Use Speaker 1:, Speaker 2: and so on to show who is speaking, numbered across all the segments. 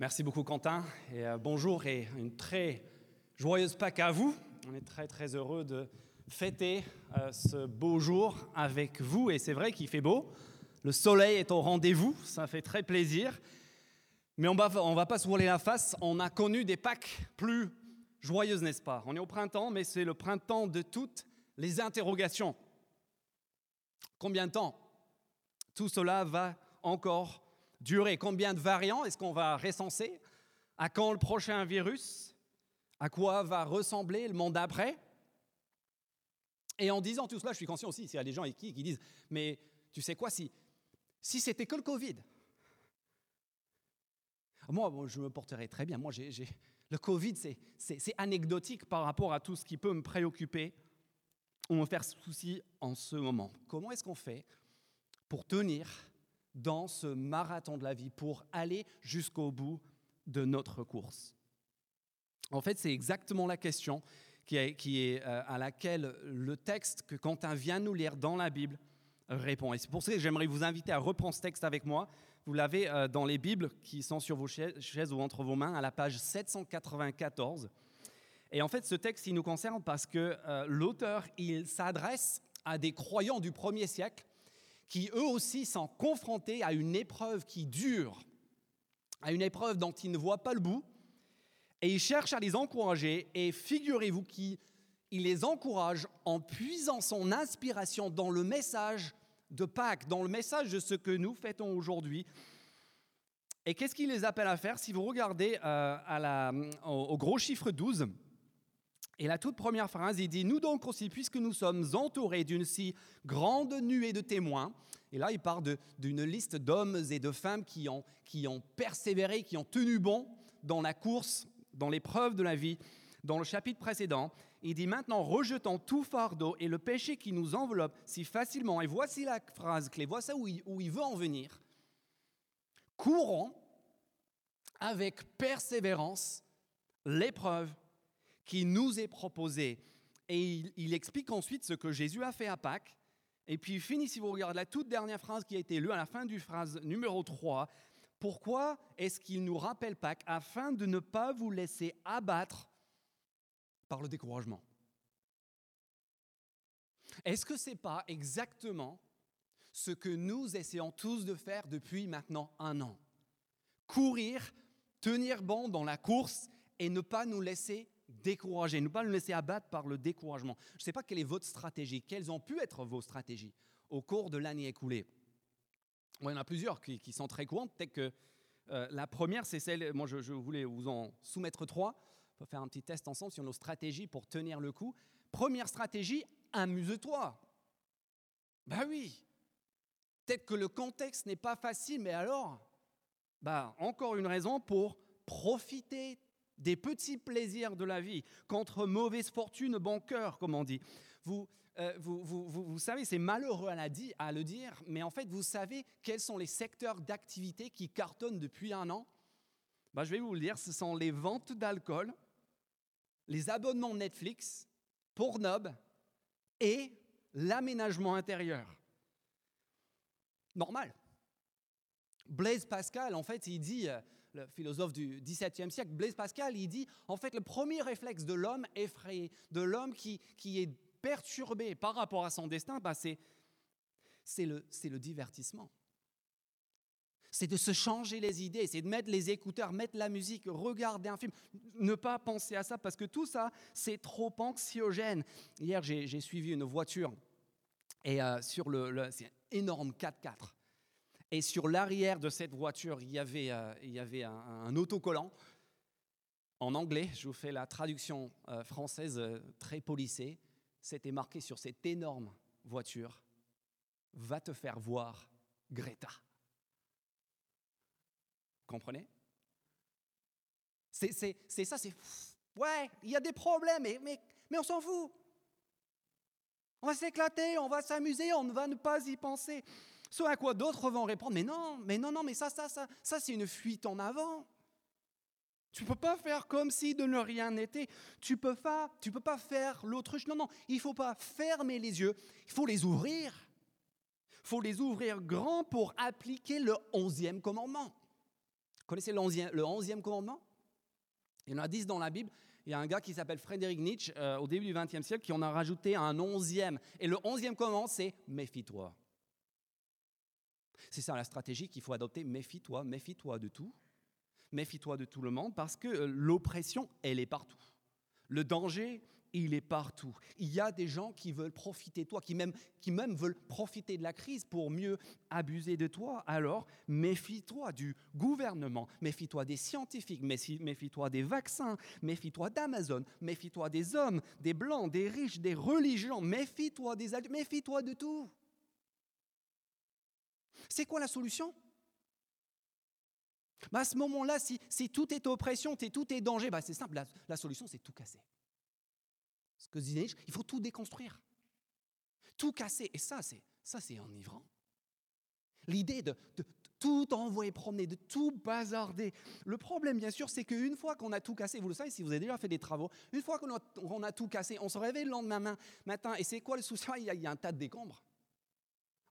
Speaker 1: Merci beaucoup Quentin et euh, bonjour et une très joyeuse Pâques à vous. On est très très heureux de fêter euh, ce beau jour avec vous et c'est vrai qu'il fait beau. Le soleil est au rendez-vous, ça fait très plaisir. Mais on va, on va pas se voiler la face, on a connu des Pâques plus joyeuses, n'est-ce pas? On est au printemps, mais c'est le printemps de toutes les interrogations. Combien de temps? Tout cela va encore durer Combien de variants est-ce qu'on va recenser? À quand le prochain virus? À quoi va ressembler le monde après? Et en disant tout cela, je suis conscient aussi, s'il y a des gens qui, disent, mais tu sais quoi, si, si c'était que le Covid, moi, je me porterais très bien. Moi, le Covid, c'est anecdotique par rapport à tout ce qui peut me préoccuper ou me faire souci en ce moment. Comment est-ce qu'on fait pour tenir dans ce marathon de la vie, pour aller jusqu'au bout de notre course En fait, c'est exactement la question euh, à laquelle le texte que Quentin vient nous lire dans la Bible répond. Et c'est pour ça que j'aimerais vous inviter à reprendre ce texte avec moi. Vous l'avez euh, dans les Bibles qui sont sur vos chaises ou entre vos mains à la page 794. Et en fait, ce texte, il nous concerne parce que euh, l'auteur, il s'adresse à des croyants du premier siècle qui eux aussi sont confrontés à une épreuve qui dure, à une épreuve dont ils ne voient pas le bout, et il cherche à les encourager, et figurez-vous qu'il les encourage en puisant son inspiration dans le message de Pâques, dans le message de ce que nous fêtons aujourd'hui. Et qu'est-ce qu'il les appelle à faire? Si vous regardez euh, au, gros chiffre 12, et la toute première phrase, il dit, nous donc aussi, puisque nous sommes entourés d'une si grande nuée de témoins, et là il parle d'une liste d'hommes et de femmes qui ont, qui ont persévéré, qui ont tenu bon dans la course, dans l'épreuve de la vie. Dans le chapitre précédent, il dit maintenant, rejetons tout fardeau et le péché qui nous enveloppe si facilement, et voici la phrase clé, voici où où il veut en venir, courons avec persévérance l'épreuve qui nous est proposé. Et il, explique ensuite ce que Jésus a fait à Pâques. Et puis il finit, si vous regardez la toute dernière phrase qui a été lue à la fin du phrase numéro 3, pourquoi est-ce qu'il nous rappelle Pâques Afin de ne pas vous laisser abattre par le découragement? Est-ce que ce n'est pas exactement ce que nous essayons tous de faire depuis maintenant un an? Courir, tenir bon dans la course et ne pas nous laisser décourager, ne pas nous laisser abattre par le découragement. Je ne sais pas quelle est votre stratégie, quelles ont pu être vos stratégies au cours de l'année écoulée? il y en a plusieurs qui, sont très courantes. Peut-être que euh, la première, c'est celle, moi je, voulais vous en soumettre trois. On faire un petit test ensemble sur nos stratégies pour tenir le coup. Première stratégie, amuse-toi. Ben oui. Peut-être que le contexte n'est pas facile, mais alors, bah, encore une raison pour profiter des petits plaisirs de la vie, contre mauvaise fortune, bon cœur, comme on dit. Vous, euh, vous, vous, vous, savez, c'est malheureux à, à le dire, mais en fait, vous savez quels sont les secteurs d'activité qui cartonnent depuis un an? Ben, Je vais vous le dire, ce sont les ventes d'alcool, les abonnements Netflix, Pornhub et l'aménagement intérieur. Normal. Blaise Pascal, en fait, il dit, euh, le philosophe du XVIIe siècle, Blaise Pascal, il dit, en fait, le premier réflexe de l'homme effrayé, de l'homme qui, qui, est perturbé par rapport à son destin, bah c'est, le, le divertissement. C'est de se changer les idées, c'est de mettre les écouteurs, mettre la musique, regarder un film, ne pas penser à ça parce que tout ça, c'est trop anxiogène. Hier, j'ai, suivi une voiture et euh, sur le, c'est énorme 4x4. Et sur l'arrière de cette voiture, il y avait, euh, il y avait un, autocollant en anglais. Je vous fais la traduction euh, française euh, très polissée. C'était marqué sur cette énorme voiture Va te faire voir Greta. Comprenez? C'est ça, c'est. Ouais, il y a des problèmes, mais, mais, mais on s'en fout. On va s'éclater, on va s'amuser, on ne va ne pas y penser. Ce à quoi d'autres vont répondre, mais non, mais non, non, mais ça, ça, ça, ça c'est une fuite en avant. Tu ne peux pas faire comme si de ne rien n'était. Tu peux pas, peux pas faire l'autruche. Non, non, il faut pas fermer les yeux. Il faut les ouvrir. Il faut les ouvrir grand pour appliquer le onzième commandement. Connaissez le onzième commandement? Il y en a dix dans la Bible. Il y a un gars qui s'appelle Frédéric Nietzsche euh, au début du XXe siècle qui en a rajouté un onzième. Et le onzième commandement, c'est méfie-toi. C'est ça la stratégie qu'il faut adopter. Méfie-toi, méfie-toi de tout. Méfie-toi de tout le monde parce que euh, l'oppression, elle est partout. Le danger, il est partout. Il y a des gens qui veulent profiter de toi, qui même, qui même veulent profiter de la crise pour mieux abuser de toi. Alors, méfie-toi du gouvernement, méfie-toi des scientifiques, méfie-toi des vaccins, méfie-toi d'Amazon, méfie-toi des hommes, des blancs, des riches, des religions, méfie-toi des adultes, méfie-toi de tout. C'est quoi la solution? Bah, À ce moment-là, si, tout est oppression, tout est danger, bah, c'est simple, la, solution c'est tout casser. Ce que disait il faut tout déconstruire. Tout casser. Et ça, c'est ça c'est enivrant. L'idée de, tout envoyer promener, de tout bazarder. Le problème, bien sûr, c'est qu'une fois qu'on a tout cassé, vous le savez si vous avez déjà fait des travaux, une fois qu'on a, tout cassé, on se réveille le lendemain matin, et c'est quoi le souci? Il y, a, un tas de décombres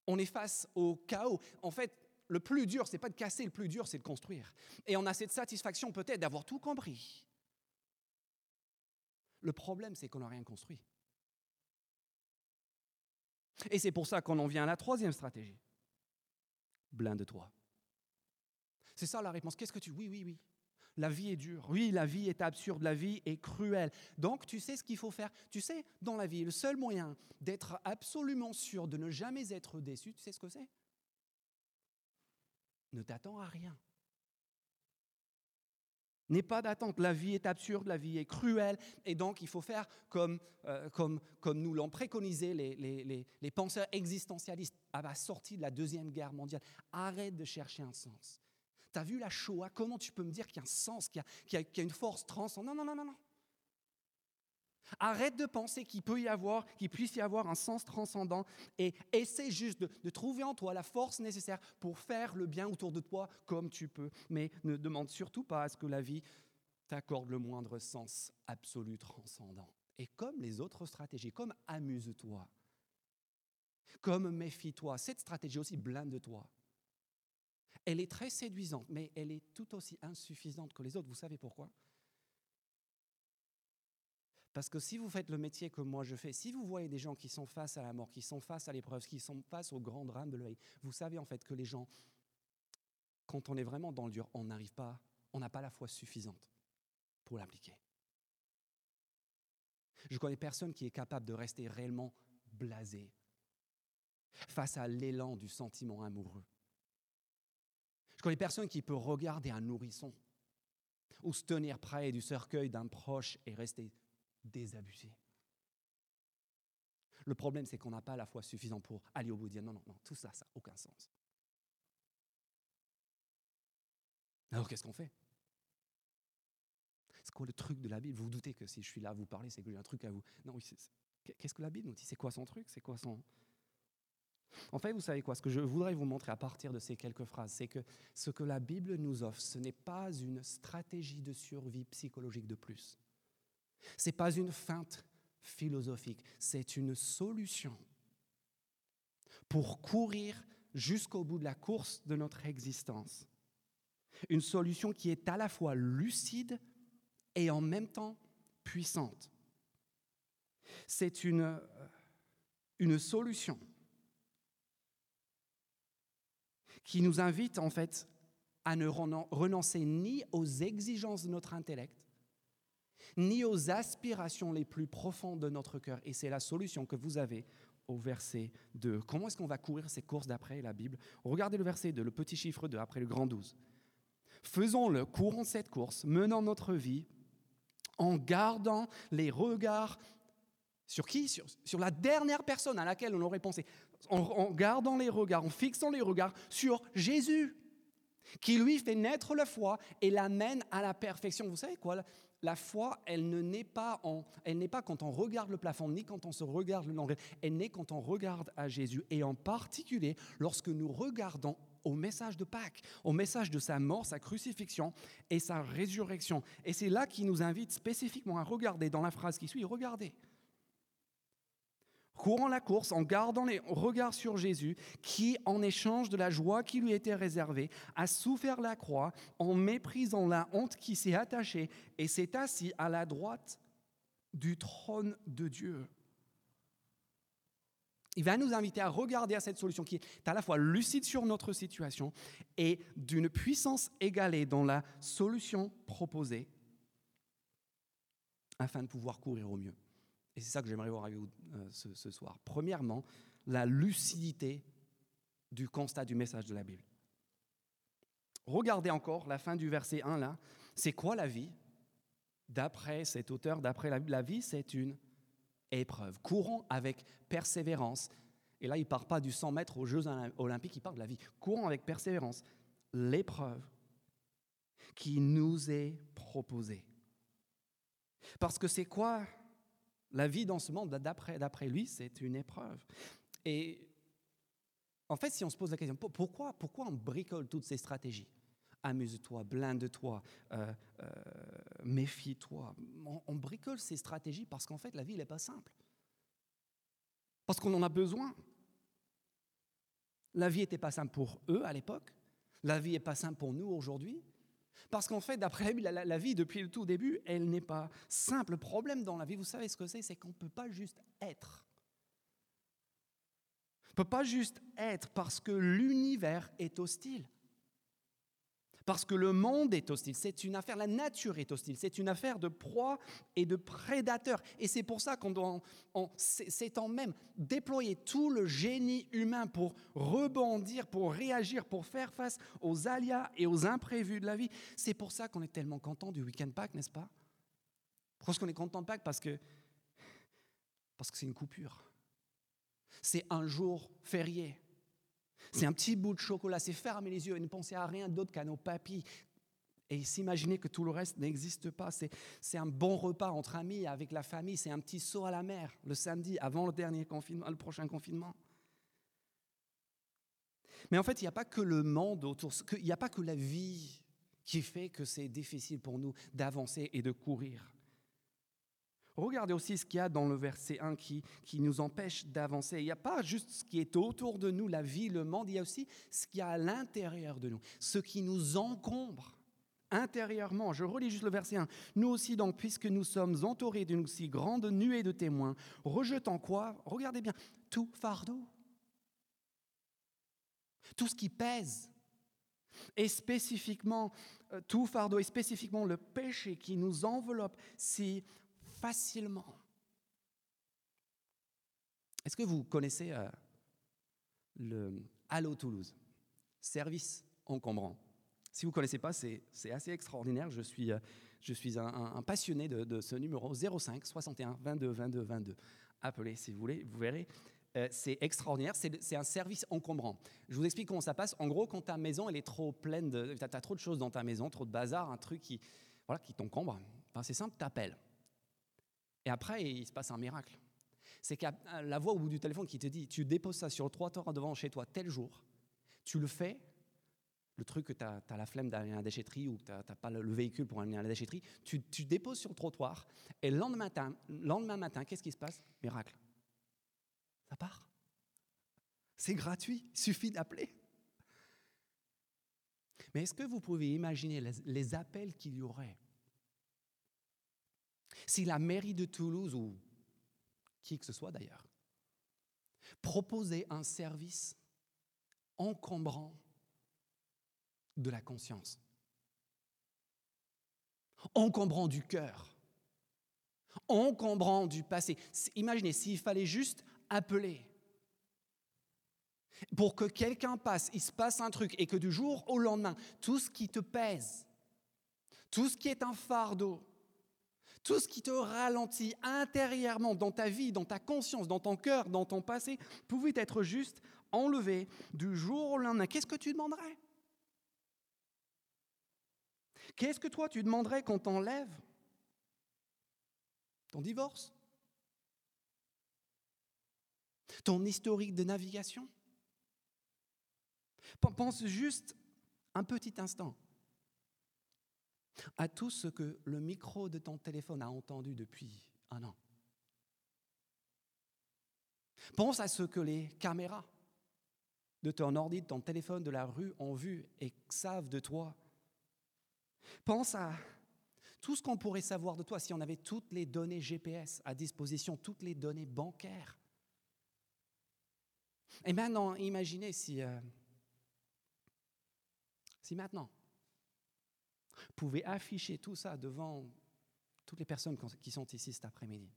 Speaker 1: on est face au chaos. En fait, le plus dur, c'est pas de casser, le plus dur, c'est de construire. Et on a cette satisfaction peut-être d'avoir tout compris. Le problème, c'est qu'on n'a rien construit. Et c'est pour ça qu'on en vient à la troisième stratégie. Blinde-toi. C'est ça la réponse. Qu'est-ce que tu... Oui, oui, oui. La vie est dure. Oui, la vie est absurde. La vie est cruelle. Donc, tu sais ce qu'il faut faire. Tu sais, dans la vie, le seul moyen d'être absolument sûr de ne jamais être déçu, tu sais ce que c'est? Ne t'attends à rien. N'aie pas d'attente. La vie est absurde, la vie est cruelle, et donc il faut faire comme, euh, comme, comme nous l'ont préconisé les, les, les, penseurs existentialistes à la sortie de la Deuxième Guerre mondiale. Arrête de chercher un sens. Tu as vu la Shoah? Comment tu peux me dire qu'il y a un sens, qu'il y, a, une force transcendante Non, non, non, non, non. Arrête de penser qu'il peut y avoir, qu'il puisse y avoir un sens transcendant et essaie juste de, trouver en toi la force nécessaire pour faire le bien autour de toi comme tu peux. Mais ne demande surtout pas à ce que la vie t'accorde le moindre sens absolu transcendant. Et comme les autres stratégies, comme amuse-toi, comme méfie-toi, cette stratégie aussi blinde-toi. Elle est très séduisante, mais elle est tout aussi insuffisante que les autres. Vous savez pourquoi? Parce que si vous faites le métier que moi je fais, si vous voyez des gens qui sont face à la mort, qui sont face à l'épreuve, qui sont face au grand drame de l'œil, vous savez en fait que les gens, quand on est vraiment dans le dur, on n'arrive pas, on n'a pas la foi suffisante pour l'appliquer. Je connais personne qui est capable de rester réellement blasé face à l'élan du sentiment amoureux. Je connais personne qui peut regarder un nourrisson ou se tenir près du cercueil d'un proche et rester désabusé. Le problème, c'est qu'on n'a pas la foi suffisante pour aller au bout et dire non, non, non, tout ça, ça n'a aucun sens. Alors qu'est-ce qu'on fait? C'est quoi le truc de la Bible? Vous vous doutez que si je suis là à vous parler, c'est que j'ai un truc à vous. Non, qu'est-ce que la Bible nous dit? C'est quoi son truc? C'est quoi son, en fait, vous savez quoi? Ce que je voudrais vous montrer à partir de ces quelques phrases, c'est que ce que la Bible nous offre, ce n'est pas une stratégie de survie psychologique de plus. Ce n'est pas une feinte philosophique, c'est une solution pour courir jusqu'au bout de la course de notre existence. Une solution qui est à la fois lucide et en même temps puissante. C'est une, une solution qui nous invite en fait à ne renoncer ni aux exigences de notre intellect, ni aux aspirations les plus profondes de notre cœur. Et c'est la solution que vous avez au verset 2. Comment est-ce qu'on va courir ces courses d'après la Bible? Regardez le verset 2, le petit chiffre 2 après le grand 12. Faisons-le, courons cette course, menant notre vie en gardant les regards sur qui? Sur, la dernière personne à laquelle on aurait pensé en, gardant les regards, en fixant les regards sur Jésus, qui lui fait naître la foi et l'amène à la perfection. Vous savez quoi? La foi, elle ne naît pas, en, elle n'est pas quand on regarde le plafond, ni quand on se regarde le langage. Elle naît quand on regarde à Jésus, et en particulier lorsque nous regardons au message de Pâques, au message de sa mort, sa crucifixion et sa résurrection. Et c'est là qu'il nous invite spécifiquement à regarder dans la phrase qui suit, regardez. Courant la course en gardant les regards sur Jésus, qui, en échange de la joie qui lui était réservée, a souffert la croix en méprisant la honte qui s'est attachée et s'est assis à la droite du trône de Dieu. Il va nous inviter à regarder à cette solution qui est à la fois lucide sur notre situation et d'une puissance égalée dans la solution proposée afin de pouvoir courir au mieux. Et c'est ça que j'aimerais voir avec vous euh, ce, soir. Premièrement, la lucidité du constat du message de la Bible. Regardez encore la fin du verset 1 là. C'est quoi la vie D'après cet auteur, d'après la Bible, la vie, c'est une épreuve. Courons avec persévérance. Et là, il ne part pas du 100 mètres aux Jeux olympiques, il parle de la vie. Courons avec persévérance. L'épreuve qui nous est proposée. Parce que c'est quoi la vie dans ce monde, d'après, lui, c'est une épreuve. Et en fait, si on se pose la question, pourquoi, pourquoi on bricole toutes ces stratégies? Amuse-toi, blinde-toi, euh, euh, méfie-toi. On, bricole ces stratégies parce qu'en fait, la vie, n'est pas simple. Parce qu'on en a besoin. La vie n'était pas simple pour eux à l'époque. La vie n'est pas simple pour nous aujourd'hui. Parce qu'en fait, d'après la, la, vie, depuis le tout début, elle n'est pas simple. Le problème dans la vie, vous savez ce que c'est? C'est qu'on ne peut pas juste être. On ne peut pas juste être parce que l'univers est hostile. Parce que le monde est hostile, c'est une affaire, la nature est hostile, c'est une affaire de proie et de prédateurs. Et c'est pour ça qu'on doit, s'étant même déployer tout le génie humain pour rebondir, pour réagir, pour faire face aux aléas et aux imprévus de la vie. C'est pour ça qu'on est tellement content du week-end Pâques, n'est-ce pas? Pourquoi qu'on est content de Pâques? Parce que parce que c'est une coupure. C'est un jour férié. C'est un petit bout de chocolat, c'est fermer les yeux et ne penser à rien d'autre qu'à nos papilles. Et s'imaginer que tout le reste n'existe pas. C'est un bon repas entre amis, avec la famille. C'est un petit saut à la mer le samedi avant le dernier confinement, le prochain confinement. Mais en fait, il n'y a pas que le monde autour, il n'y a pas que la vie qui fait que c'est difficile pour nous d'avancer et de courir. Regardez aussi ce qu'il y a dans le verset 1 qui, qui nous empêche d'avancer. Il n'y a pas juste ce qui est autour de nous, la vie, le monde, il y a aussi ce qu'il y a à l'intérieur de nous, ce qui nous encombre intérieurement. Je relis juste le verset 1. Nous aussi, donc, puisque nous sommes entourés d'une si grande nuée de témoins, rejetant quoi? Regardez bien, tout fardeau. Tout ce qui pèse. Et spécifiquement, euh, tout fardeau, et spécifiquement le péché qui nous enveloppe si facilement. Est-ce que vous connaissez euh, le Allo Toulouse? Service encombrant. Si vous ne connaissez pas, c'est assez extraordinaire. Je suis, euh, je suis un, passionné de, ce numéro 05 61 22 22 22. Appelez si vous voulez, vous verrez. Euh, c'est extraordinaire, c'est un service encombrant. Je vous explique comment ça passe. En gros, quand ta maison elle est trop pleine, tu as, trop de choses dans ta maison, trop de bazar, un truc qui, voilà, qui t'encombre, enfin, c'est simple, t'appelles. Et après, il se passe un miracle. C'est que la voix au bout du téléphone qui te dit, tu déposes ça sur le trottoir devant chez toi tel jour, tu le fais, le truc que tu as, la flemme d'aller à la déchetterie ou que tu n'as pas le, véhicule pour aller à la déchetterie, tu, déposes sur le trottoir et le lendemain matin, lendemain matin qu'est-ce qui se passe? Miracle. Ça part. C'est gratuit, il suffit d'appeler. Mais est-ce que vous pouvez imaginer les appels qu'il y aurait si la mairie de Toulouse, ou qui que ce soit d'ailleurs, proposait un service encombrant de la conscience, encombrant du cœur, encombrant du passé. Imaginez s'il fallait juste appeler pour que quelqu'un passe, il se passe un truc et que du jour au lendemain, tout ce qui te pèse, tout ce qui est un fardeau, tout ce qui te ralentit intérieurement dans ta vie, dans ta conscience, dans ton cœur, dans ton passé, pouvait être juste enlevé du jour au lendemain. Qu'est-ce que tu demanderais? Qu'est-ce que toi tu demanderais qu'on t'enlève? Ton divorce? Ton historique de navigation? Pense juste un petit instant à tout ce que le micro de ton téléphone a entendu depuis un an. Pense à ce que les caméras de ton ordi, de ton téléphone, de la rue ont vu et savent de toi. Pense à tout ce qu'on pourrait savoir de toi si on avait toutes les données GPS à disposition, toutes les données bancaires. Et maintenant, imaginez si, euh, si maintenant, pouvez afficher tout ça devant toutes les personnes qui sont ici cet après-midi.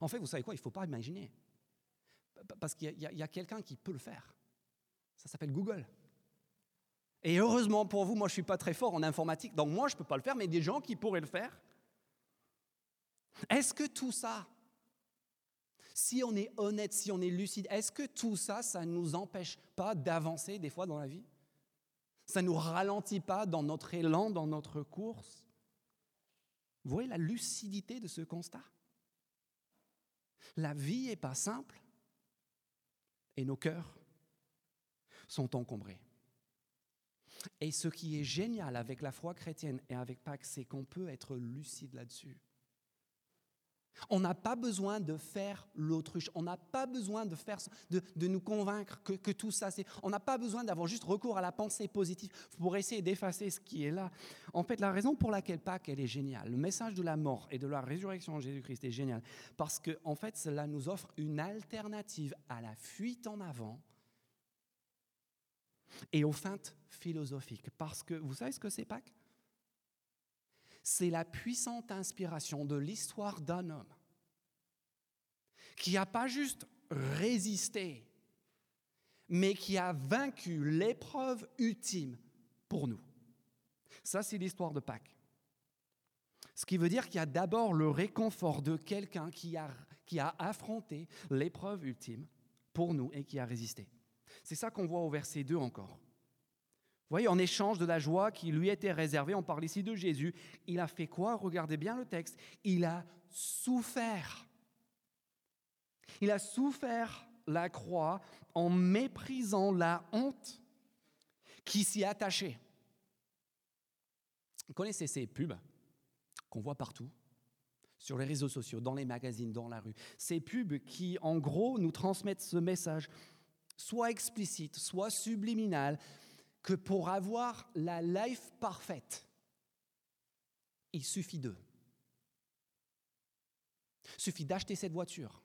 Speaker 1: En fait, vous savez quoi? Il ne faut pas imaginer. Parce qu'il y a, a quelqu'un qui peut le faire. Ça s'appelle Google. Et heureusement pour vous, moi je ne suis pas très fort en informatique, donc moi je ne peux pas le faire, mais des gens qui pourraient le faire. Est-ce que tout ça, si on est honnête, si on est lucide, est-ce que tout ça, ça ne nous empêche pas d'avancer des fois dans la vie? Ça ne nous ralentit pas dans notre élan, dans notre course Vous voyez la lucidité de ce constat? La vie n'est pas simple et nos cœurs sont encombrés. Et ce qui est génial avec la foi chrétienne et avec Pâques, c'est qu'on peut être lucide là-dessus. On n'a pas besoin de faire l'autruche, on n'a pas besoin de, faire, de, de nous convaincre que, tout ça, c'est... On n'a pas besoin d'avoir juste recours à la pensée positive pour essayer d'effacer ce qui est là. En fait, la raison pour laquelle Pâques, elle est géniale, le message de la mort et de la résurrection en Jésus-Christ est génial, parce que en fait, cela nous offre une alternative à la fuite en avant et aux feintes philosophiques. Parce que vous savez ce que c'est Pâques? C'est la puissante inspiration de l'histoire d'un homme qui n'a pas juste résisté, mais qui a vaincu l'épreuve ultime pour nous. Ça, c'est l'histoire de Pâques. Ce qui veut dire qu'il y a d'abord le réconfort de quelqu'un qui a, affronté l'épreuve ultime pour nous et qui a résisté. C'est ça qu'on voit au verset 2 encore. Vous voyez, en échange de la joie qui lui était réservée, on parle ici de Jésus, il a fait quoi? Regardez bien le texte. Il a souffert. Il a souffert la croix en méprisant la honte qui s'y attachait. Vous connaissez ces pubs qu'on voit partout sur les réseaux sociaux, dans les magazines, dans la rue. Ces pubs qui, en gros, nous transmettent ce message soit explicite, soit subliminal, que pour avoir la life parfaite, il suffit d'eux. Suffit d'acheter cette voiture.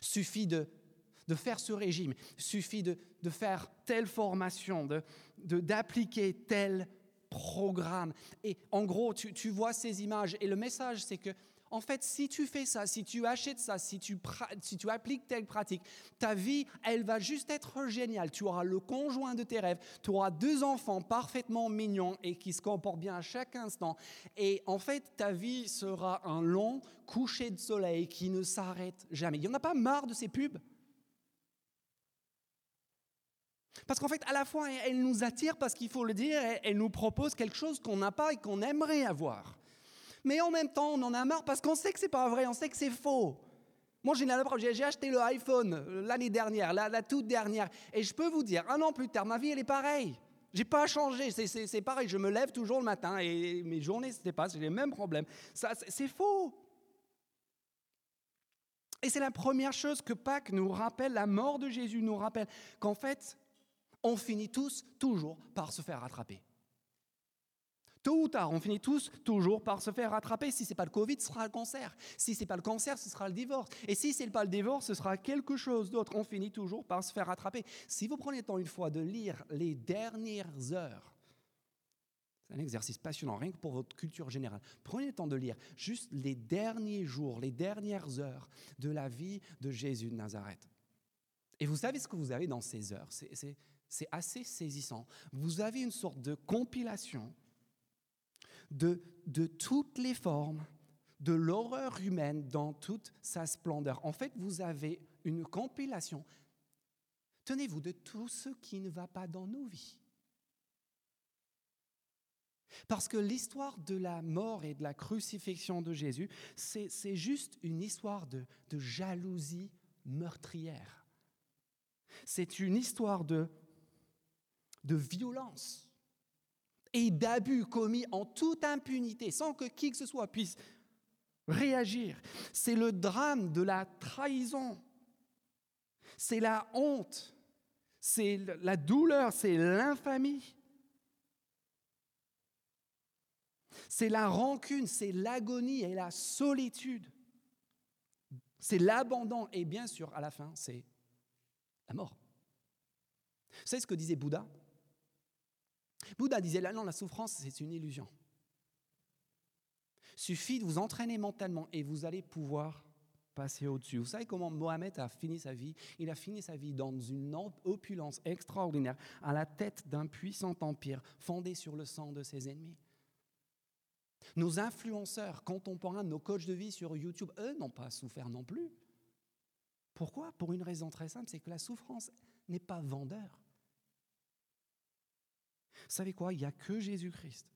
Speaker 1: Suffit de, de faire ce régime. Suffit de, de faire telle formation, d'appliquer de, tel programme. Et en gros, tu, tu vois ces images. Et le message, c'est que en fait, si tu fais ça, si tu achètes ça, si tu, appliques telle pratique, ta vie, elle va juste être géniale. Tu auras le conjoint de tes rêves, tu auras deux enfants parfaitement mignons et qui se comportent bien à chaque instant. Et en fait, ta vie sera un long coucher de soleil qui ne s'arrête jamais. Il n'y en a pas marre de ces pubs? Parce qu'en fait, à la fois, elle nous attire parce qu'il faut le dire, elle nous propose quelque chose qu'on n'a pas et qu'on aimerait avoir mais en même temps, on en a marre parce qu'on sait que c'est pas vrai, on sait que c'est faux. Moi, j'ai acheté le iPhone euh, l'année dernière, la, toute dernière, et je peux vous dire, un an plus tard, ma vie, elle est pareille. J'ai pas changé, c'est pareil, je me lève toujours le matin et mes journées se dépassent, j'ai les mêmes problèmes. C'est faux. Et c'est la première chose que Pâques nous rappelle, la mort de Jésus nous rappelle, qu'en fait, on finit tous toujours par se faire rattraper. Tôt ou tard, on finit tous toujours par se faire rattraper. Si ce n'est pas le Covid, ce sera le cancer. Si ce n'est pas le cancer, ce sera le divorce. Et si ce n'est pas le divorce, ce sera quelque chose d'autre. On finit toujours par se faire rattraper. Si vous prenez le temps une fois de lire les dernières heures, c'est un exercice passionnant, rien que pour votre culture générale. Prenez le temps de lire juste les derniers jours, les dernières heures de la vie de Jésus de Nazareth. Et vous savez ce que vous avez dans ces heures? C'est assez saisissant. Vous avez une sorte de compilation de, de toutes les formes de l'horreur humaine dans toute sa splendeur. En fait, vous avez une compilation, tenez-vous, de tout ce qui ne va pas dans nos vies. Parce que l'histoire de la mort et de la crucifixion de Jésus, c'est juste une histoire de, de jalousie meurtrière. C'est une histoire de, de violence et d'abus commis en toute impunité, sans que qui que ce soit puisse réagir. C'est le drame de la trahison. C'est la honte. C'est la douleur, c'est l'infamie. C'est la rancune, c'est l'agonie et la solitude. C'est l'abandon et bien sûr, à la fin, c'est la mort. Savez ce que disait Bouddha Bouddha disait, là, non, la souffrance, c'est une illusion. Suffit de vous entraîner mentalement et vous allez pouvoir passer au-dessus. Vous savez comment Mohamed a fini sa vie? Il a fini sa vie dans une opulence extraordinaire, à la tête d'un puissant empire fondé sur le sang de ses ennemis. Nos influenceurs contemporains, nos coachs de vie sur YouTube, eux n'ont pas souffert non plus. Pourquoi? Pour une raison très simple, c'est que la souffrance n'est pas vendeur. Savez quoi Il n'y a que Jésus-Christ,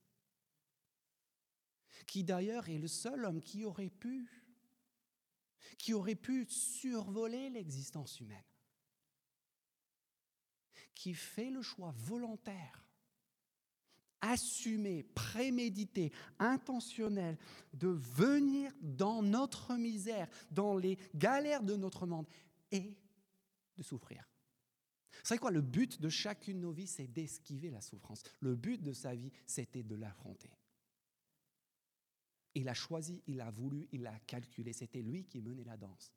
Speaker 1: qui d'ailleurs est le seul homme qui aurait pu, qui aurait pu survoler l'existence humaine, qui fait le choix volontaire, assumé, prémédité, intentionnel de venir dans notre misère, dans les galères de notre monde et de souffrir. Savez quoi Le but de chacune de nos vies, c'est d'esquiver la souffrance. Le but de sa vie, c'était de l'affronter. Il a choisi, il a voulu, il a calculé. C'était lui qui menait la danse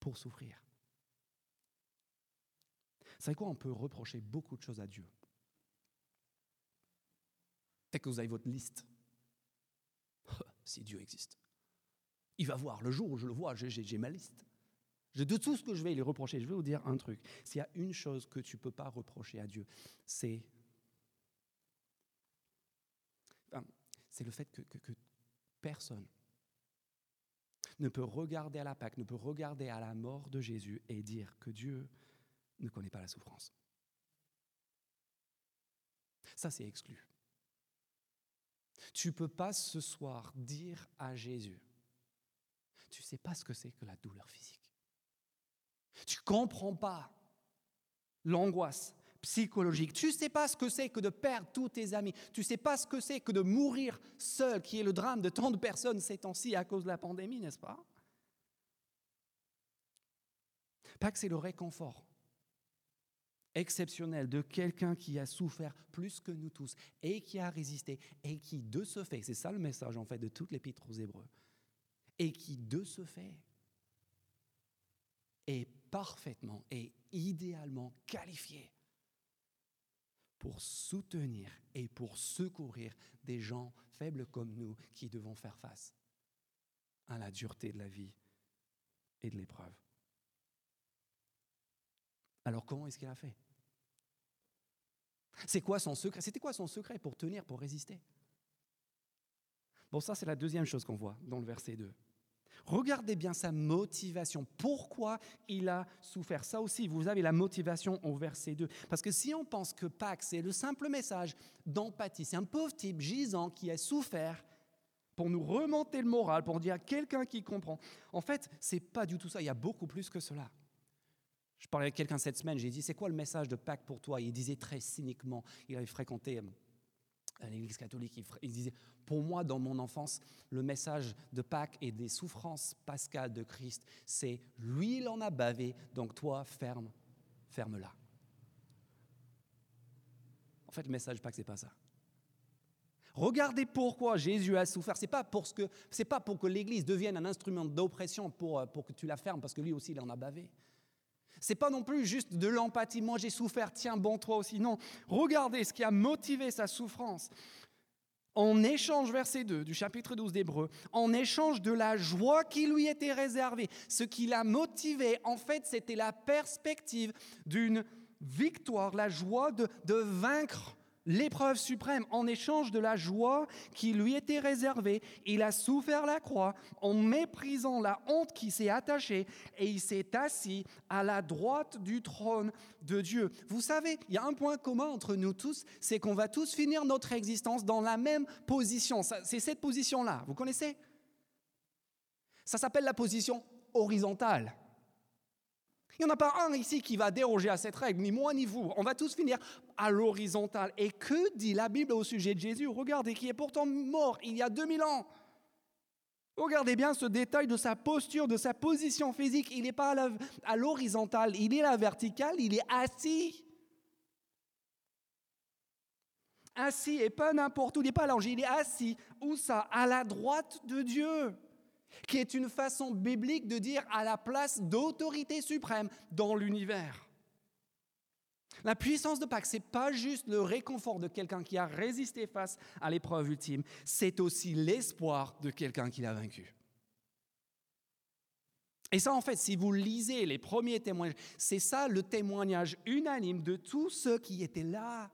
Speaker 1: pour souffrir. Savez quoi On peut reprocher beaucoup de choses à Dieu. Peut-être que vous avez votre liste. si Dieu existe. Il va voir, le jour où je le vois, j'ai ma liste. De tout ce que je vais lui reprocher, je vais vous dire un truc. S'il y a une chose que tu ne peux pas reprocher à Dieu, c'est le fait que, que, personne ne peut regarder à la Pâque, ne peut regarder à la mort de Jésus et dire que Dieu ne connaît pas la souffrance. Ça, c'est exclu. Tu ne peux pas ce soir dire à Jésus, tu ne sais pas ce que c'est que la douleur physique. Tu ne comprends pas l'angoisse psychologique. Tu ne sais pas ce que c'est que de perdre tous tes amis. Tu ne sais pas ce que c'est que de mourir seul, qui est le drame de tant de personnes ces temps-ci à cause de la pandémie, n'est-ce pas? Pas que c'est le réconfort exceptionnel de quelqu'un qui a souffert plus que nous tous et qui a résisté et qui de ce fait, c'est ça le message en fait de toute l'épître aux Hébreux, et qui de ce fait est parfaitement et idéalement qualifié pour soutenir et pour secourir des gens faibles comme nous qui devons faire face à la dureté de la vie et de l'épreuve. Alors comment est-ce qu'il a fait? C'est quoi son secret? C'était quoi son secret pour tenir, pour résister? Bon, ça c'est la deuxième chose qu'on voit dans le verset 2. Regardez bien sa motivation. Pourquoi il a souffert Ça aussi, vous avez la motivation au verset 2. Parce que si on pense que Pâques, c'est le simple message d'empathie, c'est un pauvre type gisant qui a souffert pour nous remonter le moral, pour dire quelqu'un qui comprend. En fait, c'est pas du tout ça. Il y a beaucoup plus que cela. Je parlais avec quelqu'un cette semaine, j'ai dit, c'est quoi le message de Pâques pour toi? Il disait très cyniquement, il avait fréquenté euh, l'Église catholique, il disait, pour moi, dans mon enfance, le message de Pâques et des souffrances pascales de Christ, c'est lui, il en a bavé, donc toi, ferme, ferme-la. En fait, le message de Pâques, c'est pas ça. Regardez pourquoi Jésus a souffert. C'est pas pour que c'est pas pour que l'Église devienne un instrument d'oppression pour, euh, pour que tu la fermes, parce que lui aussi, il en a bavé. C'est pas non plus juste de l'empathie. Moi, j'ai souffert, tiens, bon, toi aussi. Non. Regardez ce qui a motivé sa souffrance en échange, verset 2 du chapitre 12 d'Hébreu, en échange de la joie qui lui était réservée, ce qui l'a motivé, en fait, c'était la perspective d'une victoire, la joie de, de vaincre l'épreuve suprême, en échange de la joie qui lui était réservée, il a souffert la croix en méprisant la honte qui s'est attachée et il s'est assis à la droite du trône de Dieu. Vous savez, il y a un point commun entre nous tous, c'est qu'on va tous finir notre existence dans la même position. C'est cette position-là, vous connaissez? Ça s'appelle la position horizontale. Il n'y en a pas un ici qui va déroger à cette règle, ni moi ni vous. On va tous finir à l'horizontale. Et que dit la Bible au sujet de Jésus? Regardez, qui est pourtant mort il y a 2000 ans. Regardez bien ce détail de sa posture, de sa position physique. Il n'est pas à l'horizontale, il est à la verticale, il est assis. Assis et pas n'importe où, il n'est pas allongé, il est assis. Où ça? À la droite de Dieu, qui est une façon biblique de dire à la place d'autorité suprême dans l'univers. La puissance de Pâques, ce n'est pas juste le réconfort de quelqu'un qui a résisté face à l'épreuve ultime, c'est aussi l'espoir de quelqu'un qui l'a vaincu. Et ça, en fait, si vous lisez les premiers témoignages, c'est ça le témoignage unanime de tous ceux qui étaient là.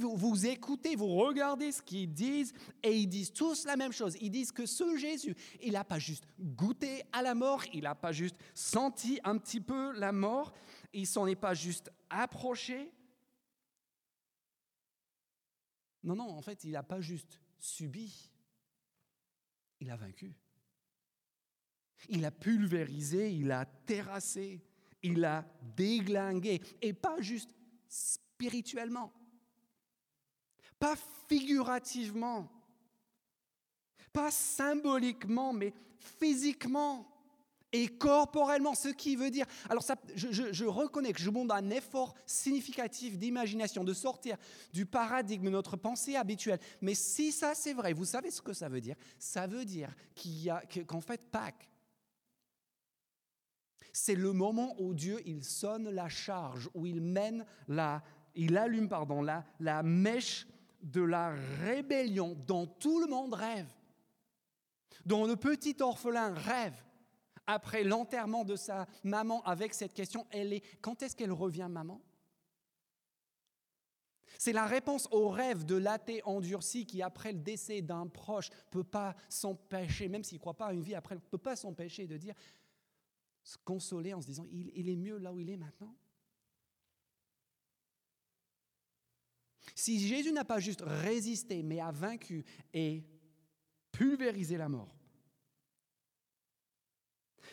Speaker 1: Vous, vous écoutez, vous regardez ce qu'ils disent, et ils disent tous la même chose. Ils disent que ce Jésus, il n'a pas juste goûté à la mort, il n'a pas juste senti un petit peu la mort, il s'en est pas juste approché. Non, non, en fait, il n'a pas juste subi, il a vaincu. Il a pulvérisé, il a terrassé, il a déglingué, et pas juste spirituellement, pas figurativement, pas symboliquement, mais physiquement et corporellement, ce qui veut dire... Alors ça, je, reconnais que je demande un effort significatif d'imagination, de sortir du paradigme de notre pensée habituelle. Mais si ça c'est vrai, vous savez ce que ça veut dire? Ça veut dire qu'il y a, qu'en fait Pâques, c'est le moment où Dieu il sonne la charge, où il mène la, il allume pardon la, la mèche de la rébellion dont tout le monde rêve, dont le petit orphelin rêve après l'enterrement de sa maman avec cette question, elle est quand est-ce qu'elle revient maman? C'est la réponse au rêve de l'athée endurci qui, après le décès d'un proche, peut pas s'empêcher, même s'il ne croit pas à une vie après, ne peut pas s'empêcher de dire, se consoler en se disant, il, il est mieux là où il est maintenant? Si Jésus n'a pas juste résisté, mais a vaincu et pulvérisé la mort,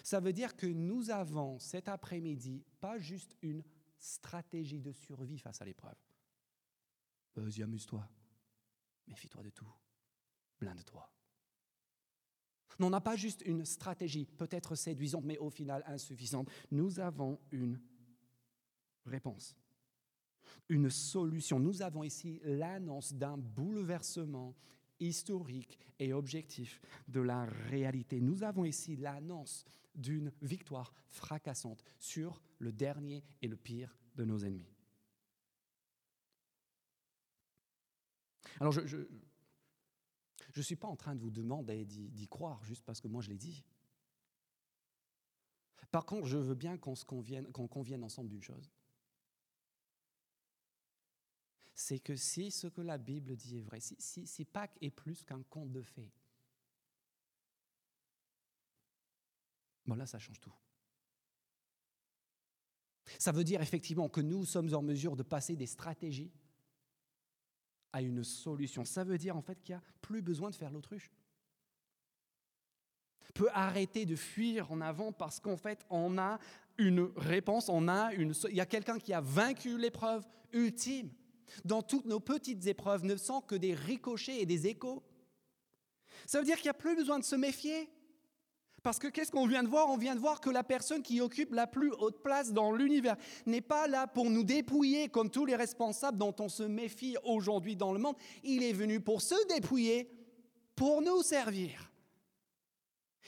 Speaker 1: ça veut dire que nous avons cet après-midi pas juste une stratégie de survie face à l'épreuve. Vas-y, amuse-toi. Méfie-toi de tout. Blinde-toi. On n'a pas juste une stratégie, peut-être séduisante, mais au final insuffisante. Nous avons une réponse, une solution. Nous avons ici l'annonce d'un bouleversement historique et objectif de la réalité. Nous avons ici l'annonce d'une victoire fracassante sur le dernier et le pire de nos ennemis. Alors je ne suis pas en train de vous demander d'y croire juste parce que moi je l'ai dit. Par contre, je veux bien qu'on convienne, qu'on convienne ensemble d'une chose. C'est que si ce que la Bible dit est vrai, si, Pâques est plus qu'un conte de fées, Bon, là, ça change tout. Ça veut dire effectivement que nous sommes en mesure de passer des stratégies à une solution. Ça veut dire en fait qu'il n'y a plus besoin de faire l'autruche. Peut arrêter de fuir en avant parce qu'en fait on a une réponse, on a une, il y a quelqu'un qui a vaincu l'épreuve ultime. Dans toutes nos petites épreuves ne sont que des ricochets et des échos. Ça veut dire qu'il n'y a plus besoin de se méfier. Parce que qu'est-ce qu'on vient de voir? On vient de voir que la personne qui occupe la plus haute place dans l'univers n'est pas là pour nous dépouiller comme tous les responsables dont on se méfie aujourd'hui dans le monde. Il est venu pour se dépouiller, pour nous servir.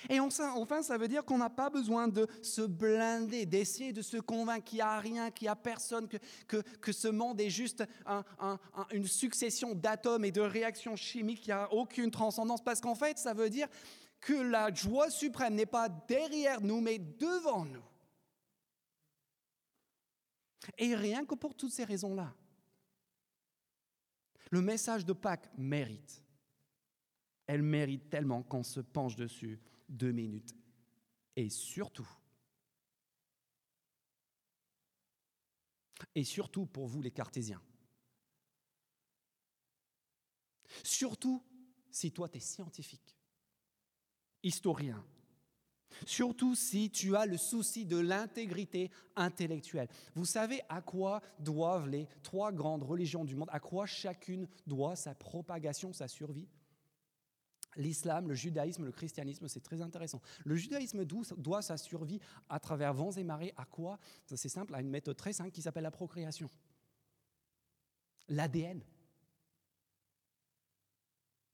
Speaker 1: Et enfin, ça veut dire qu'on n'a pas besoin de se blinder, d'essayer de se convaincre qu'il n'y a rien, qu'il n'y a personne, que, que, ce monde est juste une succession d'atomes et de réactions chimiques, qu'il n'y a aucune transcendance. Parce qu'en fait, ça veut dire que la joie suprême n'est pas derrière nous, mais devant nous. Et rien que pour toutes ces raisons-là, le message de Pâques mérite. Elle mérite tellement qu'on se penche dessus deux minutes. Et surtout, et surtout pour vous les cartésiens, surtout si toi tu es scientifique, historien. Surtout si tu as le souci de l'intégrité intellectuelle. Vous savez à quoi doivent les trois grandes religions du monde, à quoi chacune doit sa propagation, sa survie? L'islam, le judaïsme, le christianisme, c'est très intéressant. Le judaïsme doit sa survie à travers vents et marées à quoi? C'est simple, à une méthode très simple qui s'appelle la procréation. L'ADN.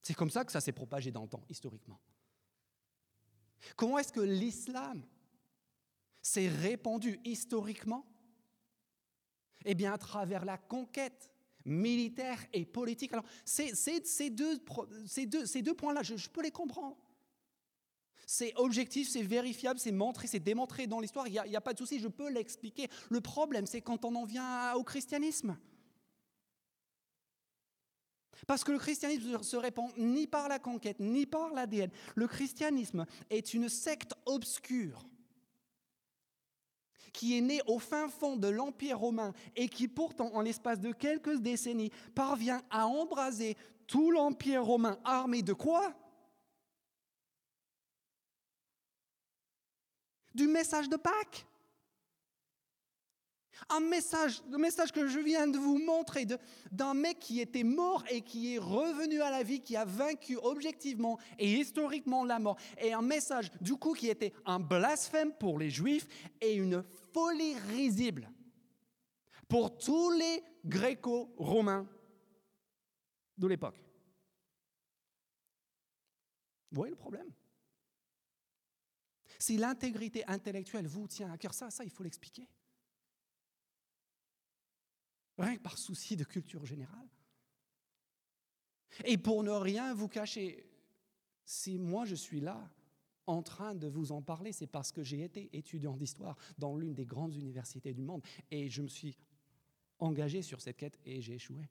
Speaker 1: C'est comme ça que ça s'est propagé dans le temps, historiquement. Comment est-ce que l'islam s'est répandu historiquement? Eh bien, à travers la conquête militaire et politique. Alors, ces, deux, points-là, je, peux les comprendre. C'est objectif, c'est vérifiable, c'est montré, c'est démontré dans l'histoire, il n'y a, a, pas de souci, je peux l'expliquer. Le problème, c'est quand on en vient au christianisme. Parce que le christianisme se répand ni par la conquête, ni par l'ADN. Le christianisme est une secte obscure qui est né au fin fond de l'Empire romain et qui pourtant, en l'espace de quelques décennies, parvient à embraser tout l'Empire romain armé de quoi? Du message de Pâques. Un message, le message que je viens de vous montrer d'un mec qui était mort et qui est revenu à la vie, qui a vaincu objectivement et historiquement la mort. Et un message du coup qui était un blasphème pour les juifs et une folie risible pour tous les gréco-romains de l'époque. Vous voyez le problème? Si l'intégrité intellectuelle vous tient à cœur, ça, ça, il faut l'expliquer rien que par souci de culture générale. Et pour ne rien vous cacher, si moi je suis là en train de vous en parler, c'est parce que j'ai été étudiant d'histoire dans l'une des grandes universités du monde et je me suis engagé sur cette quête et j'ai échoué.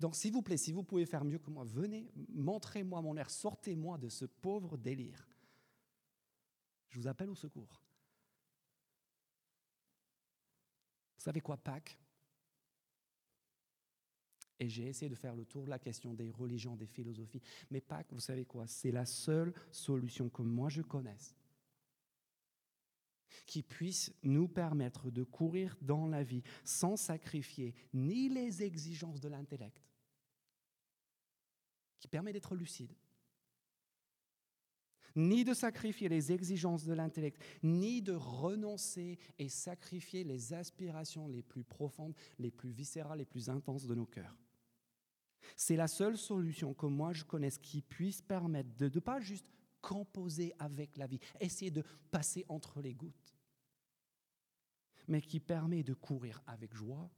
Speaker 1: Donc s'il vous plaît, si vous pouvez faire mieux que moi, venez, montrez-moi mon air, sortez-moi de ce pauvre délire. Je vous appelle au secours. Vous savez quoi, Pâques Et j'ai essayé de faire le tour de la question des religions, des philosophies. Mais Pâques, vous savez quoi C'est la seule solution que moi je connaisse qui puisse nous permettre de courir dans la vie sans sacrifier ni les exigences de l'intellect, qui permet d'être lucide, ni de sacrifier les exigences de l'intellect, ni de renoncer et sacrifier les aspirations les plus profondes, les plus viscérales, les plus intenses de nos cœurs. C'est la seule solution que moi je connaisse qui puisse permettre de ne pas juste composer avec la vie, essayer de passer entre les gouttes, mais qui permet de courir avec joie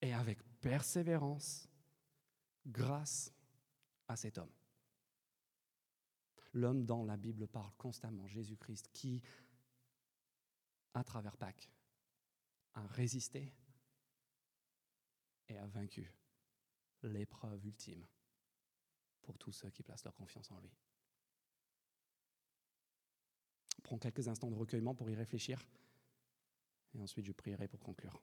Speaker 1: et avec persévérance grâce à cet homme l'homme dont la Bible parle constamment, Jésus-Christ, qui, à travers Pâques, a résisté et a vaincu l'épreuve ultime pour tous ceux qui placent leur confiance en lui. prends quelques instants de recueillement pour y réfléchir et ensuite je prierai pour conclure.